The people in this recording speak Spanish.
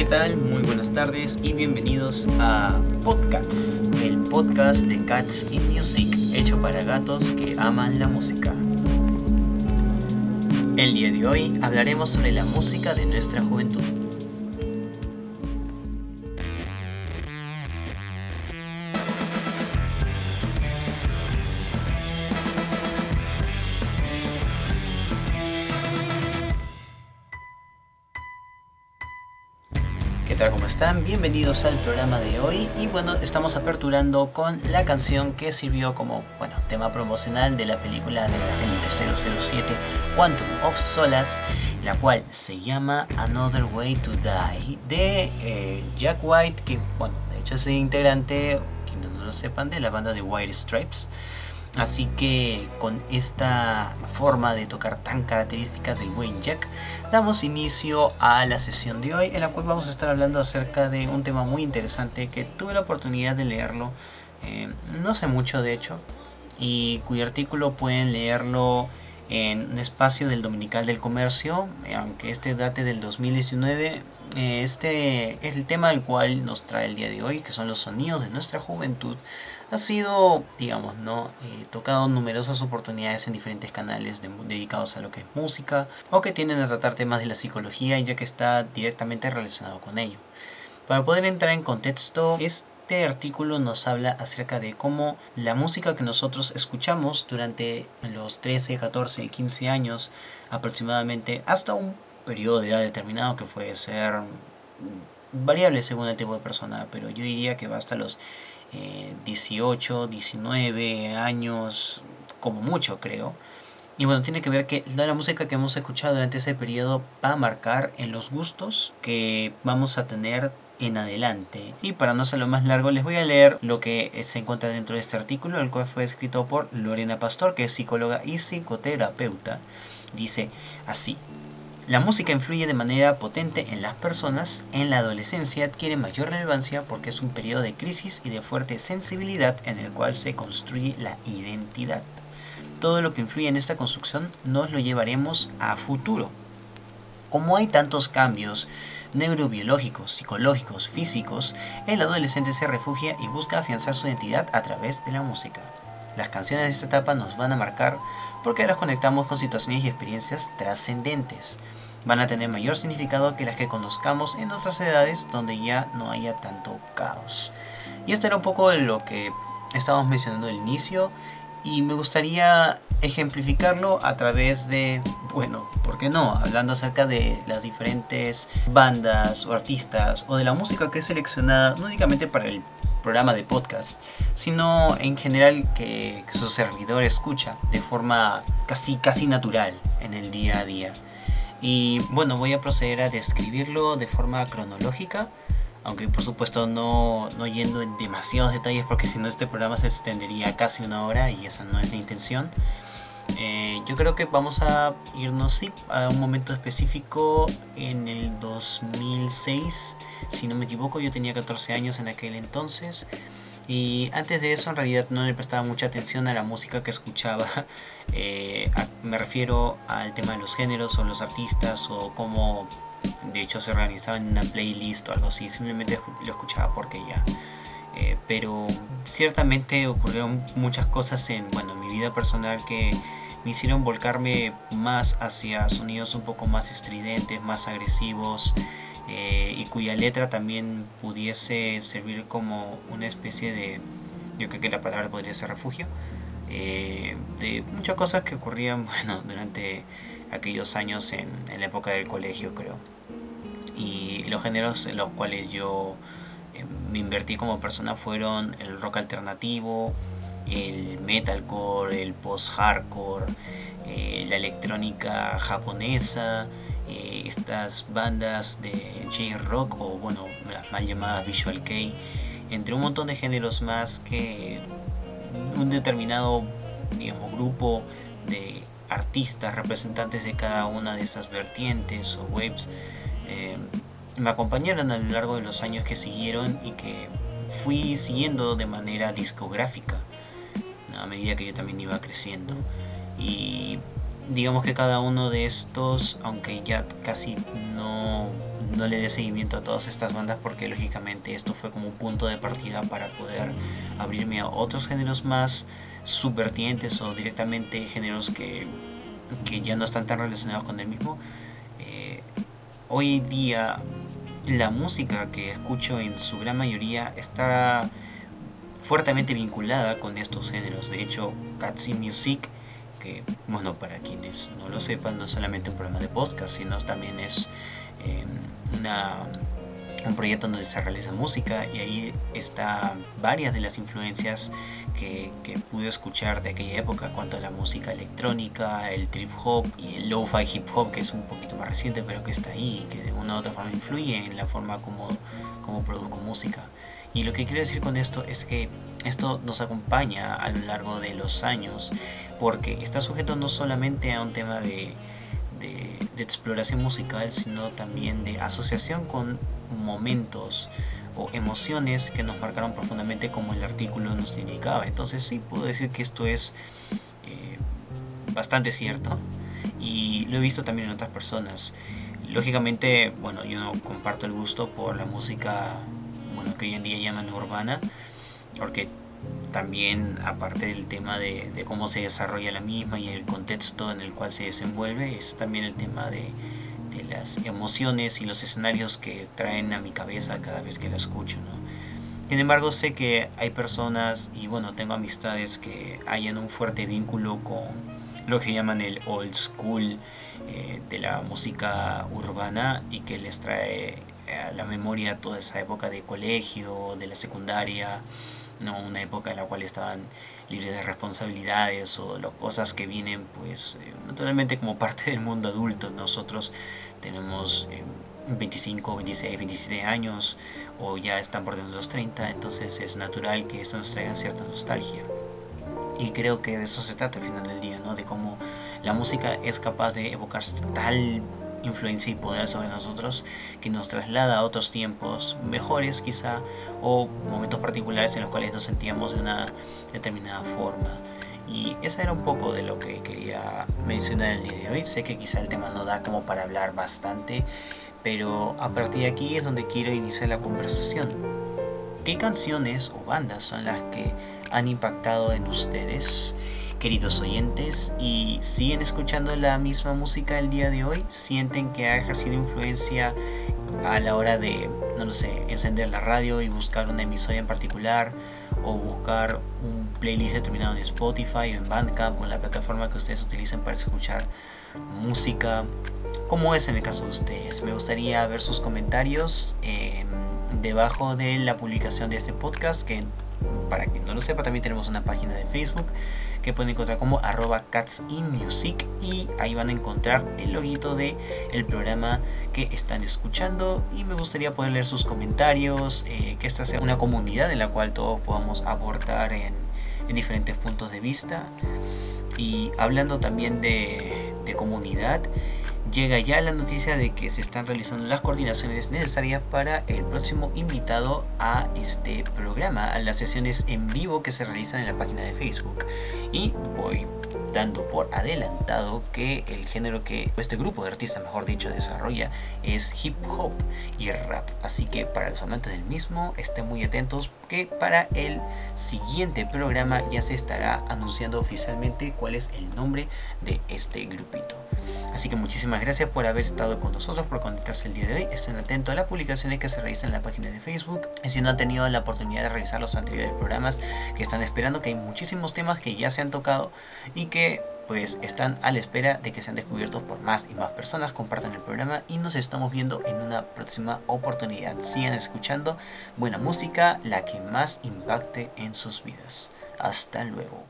¿qué tal? Muy buenas tardes y bienvenidos a Podcasts, el podcast de Cats in Music, hecho para gatos que aman la música. El día de hoy hablaremos sobre la música de nuestra juventud. ¿Cómo están? Bienvenidos al programa de hoy y bueno, estamos aperturando con la canción que sirvió como, bueno, tema promocional de la película de la gente 007 Quantum of Solace, la cual se llama Another Way to Die de eh, Jack White, que bueno, de hecho es integrante, quienes no lo sepan, de la banda de White Stripes. Así que con esta forma de tocar tan características del buen Jack, damos inicio a la sesión de hoy, en la cual vamos a estar hablando acerca de un tema muy interesante que tuve la oportunidad de leerlo, eh, no sé mucho de hecho, y cuyo artículo pueden leerlo en un espacio del Dominical del Comercio, aunque este date del 2019. eh, Este es el tema al cual nos trae el día de hoy, que son los sonidos de nuestra juventud. Ha sido, digamos, no Eh, tocado numerosas oportunidades en diferentes canales de- dedicados a lo que es música o que tienden a tratar temas de la psicología, ya que está directamente relacionado con ello. Para poder entrar en contexto, este artículo nos habla acerca de cómo la música que nosotros escuchamos durante los 13, 14, 15 años aproximadamente, hasta un periodo de edad determinado que puede ser variable según el tipo de persona, pero yo diría que va hasta los eh, 18, 19 años, como mucho creo. Y bueno, tiene que ver que la música que hemos escuchado durante ese periodo va a marcar en los gustos que vamos a tener en adelante. Y para no hacerlo más largo, les voy a leer lo que se encuentra dentro de este artículo, el cual fue escrito por Lorena Pastor, que es psicóloga y psicoterapeuta. Dice así. La música influye de manera potente en las personas. En la adolescencia adquiere mayor relevancia porque es un periodo de crisis y de fuerte sensibilidad en el cual se construye la identidad. Todo lo que influye en esta construcción nos lo llevaremos a futuro. Como hay tantos cambios neurobiológicos, psicológicos, físicos, el adolescente se refugia y busca afianzar su identidad a través de la música. Las canciones de esta etapa nos van a marcar porque las conectamos con situaciones y experiencias trascendentes. Van a tener mayor significado que las que conozcamos en otras edades donde ya no haya tanto caos. Y esto era un poco de lo que estábamos mencionando al inicio y me gustaría ejemplificarlo a través de, bueno, ¿por qué no? Hablando acerca de las diferentes bandas o artistas o de la música que es seleccionada no únicamente para el programa de podcast, sino en general que, su servidor escucha de forma casi, casi natural en el día a día. Y bueno, voy a proceder a describirlo de forma cronológica, aunque por supuesto no, no yendo en demasiados detalles porque si no este programa se extendería casi una hora y esa no es la intención. Eh, yo creo que vamos a irnos a un momento específico en el 2006, si no me equivoco, yo tenía 14 años en aquel entonces. Y antes de eso en realidad no le prestaba mucha atención a la música que escuchaba. Eh, me refiero al tema de los géneros o los artistas o cómo de hecho se organizaba en una playlist o algo así. Simplemente lo escuchaba porque ya. Eh, pero ciertamente ocurrieron muchas cosas en bueno, en mi vida personal que me hicieron volcarme más hacia sonidos un poco más estridentes, más agresivos eh, y cuya letra también pudiese servir como una especie de, yo creo que la palabra podría ser refugio, eh, de muchas cosas que ocurrían bueno, durante aquellos años en, en la época del colegio creo. Y los géneros en los cuales yo me invertí como persona fueron el rock alternativo, el metalcore, el post-hardcore, eh, la electrónica japonesa, eh, estas bandas de J-rock o bueno, las mal llamadas Visual Kei, entre un montón de géneros más que un determinado digamos, grupo de artistas representantes de cada una de esas vertientes o waves eh, me acompañaron a lo largo de los años que siguieron y que fui siguiendo de manera discográfica a medida que yo también iba creciendo y digamos que cada uno de estos aunque ya casi no, no le dé seguimiento a todas estas bandas porque lógicamente esto fue como un punto de partida para poder abrirme a otros géneros más subvertientes o directamente géneros que, que ya no están tan relacionados con el mismo. Eh, hoy día la música que escucho en su gran mayoría está fuertemente vinculada con estos géneros. De hecho, Catsy Music, que bueno, para quienes no lo sepan, no es solamente un programa de podcast, sino también es eh, una un proyecto donde se realiza música y ahí está varias de las influencias que, que, pude escuchar de aquella época cuanto a la música electrónica, el trip hop y el lo-fi hip hop que es un poquito más reciente pero que está ahí y que de una u otra forma influye en la forma como, como produzco música. Y lo que quiero decir con esto es que esto nos acompaña a lo largo de los años porque está sujeto no solamente a un tema de, de, exploración musical, sino también de asociación con momentos o emociones que nos marcaron profundamente como el artículo nos indicaba. Entonces sí puedo decir que esto es eh, bastante cierto y lo he visto también en otras personas. Lógicamente, bueno, yo no comparto el gusto por la música, bueno, que hoy en día llaman urbana, porque también aparte del tema de, cómo se desarrolla la misma y el contexto en el cual se desenvuelve, es también el tema de las emociones y los escenarios que traen a mi cabeza cada vez que la escucho. Sin embargo, sé que hay personas y bueno, tengo amistades que hayan un fuerte vínculo con lo que llaman el old school eh, de la música urbana y que les trae a la memoria toda esa época de colegio, de la secundaria, ¿no? una época en la cual estaban libres de responsabilidades o las cosas que vienen pues eh, naturalmente como parte del mundo adulto. Nosotros tenemos 25, 26, 27 años o ya están por dentro de los 30, entonces es natural que esto nos traiga cierta nostalgia. Y creo que de eso se trata al final del día, ¿no? De cómo la música es capaz de evocar tal influencia y poder sobre nosotros que nos traslada a otros tiempos mejores quizá o momentos particulares en los cuales nos sentíamos de una determinada forma. Y esa era un poco de lo que quería mencionar el día de hoy. Sé que quizá el tema no da como para hablar bastante, pero a partir de aquí es donde quiero iniciar la conversación. ¿Qué canciones o bandas son las que han impactado en ustedes? Queridos oyentes, y siguen escuchando la misma música el día de hoy, sienten que ha ejercido influencia a la hora de, no lo sé, encender la radio y buscar una emisora en particular, o buscar un playlist determinado en Spotify o en Bandcamp o en la plataforma que ustedes utilicen para escuchar música. como es en el caso de ustedes? Me gustaría ver sus comentarios em, debajo de la publicación de este podcast, que para quien no lo sepa también tenemos una página de Facebook que pueden encontrar como arroba catsinmusic y ahí van a encontrar el loguito de el programa que están escuchando y me gustaría poder leer sus comentarios, eh, que esta sea una comunidad en la cual todos podamos aportar en, en diferentes puntos de vista. Y hablando también de comunidad llega ya la noticia de que se están realizando las coordinaciones necesarias para el próximo invitado a este programa, a las sesiones en vivo que se realizan en la página de Facebook. Y voy dando por adelantado que el género que este grupo de artistas, mejor dicho, desarrolla es hip hop y rap. Así que para los amantes del mismo, estén muy atentos que para el siguiente programa ya se estará anunciando oficialmente cuál es el nombre de este grupito. Así que muchísimas gracias por haber estado con nosotros, por conectarse el día de hoy. Estén atentos a las publicaciones que se realizan en la página de Facebook. Y si no han tenido la oportunidad de revisar los anteriores programas que están esperando, que hay muchísimos temas que ya se han tocado y que pues están a la espera de que sean descubiertos por más y más personas. Compartan el programa y nos estamos viendo en una próxima oportunidad. Sigan escuchando buena música, la que más impacte en sus vidas. Hasta luego.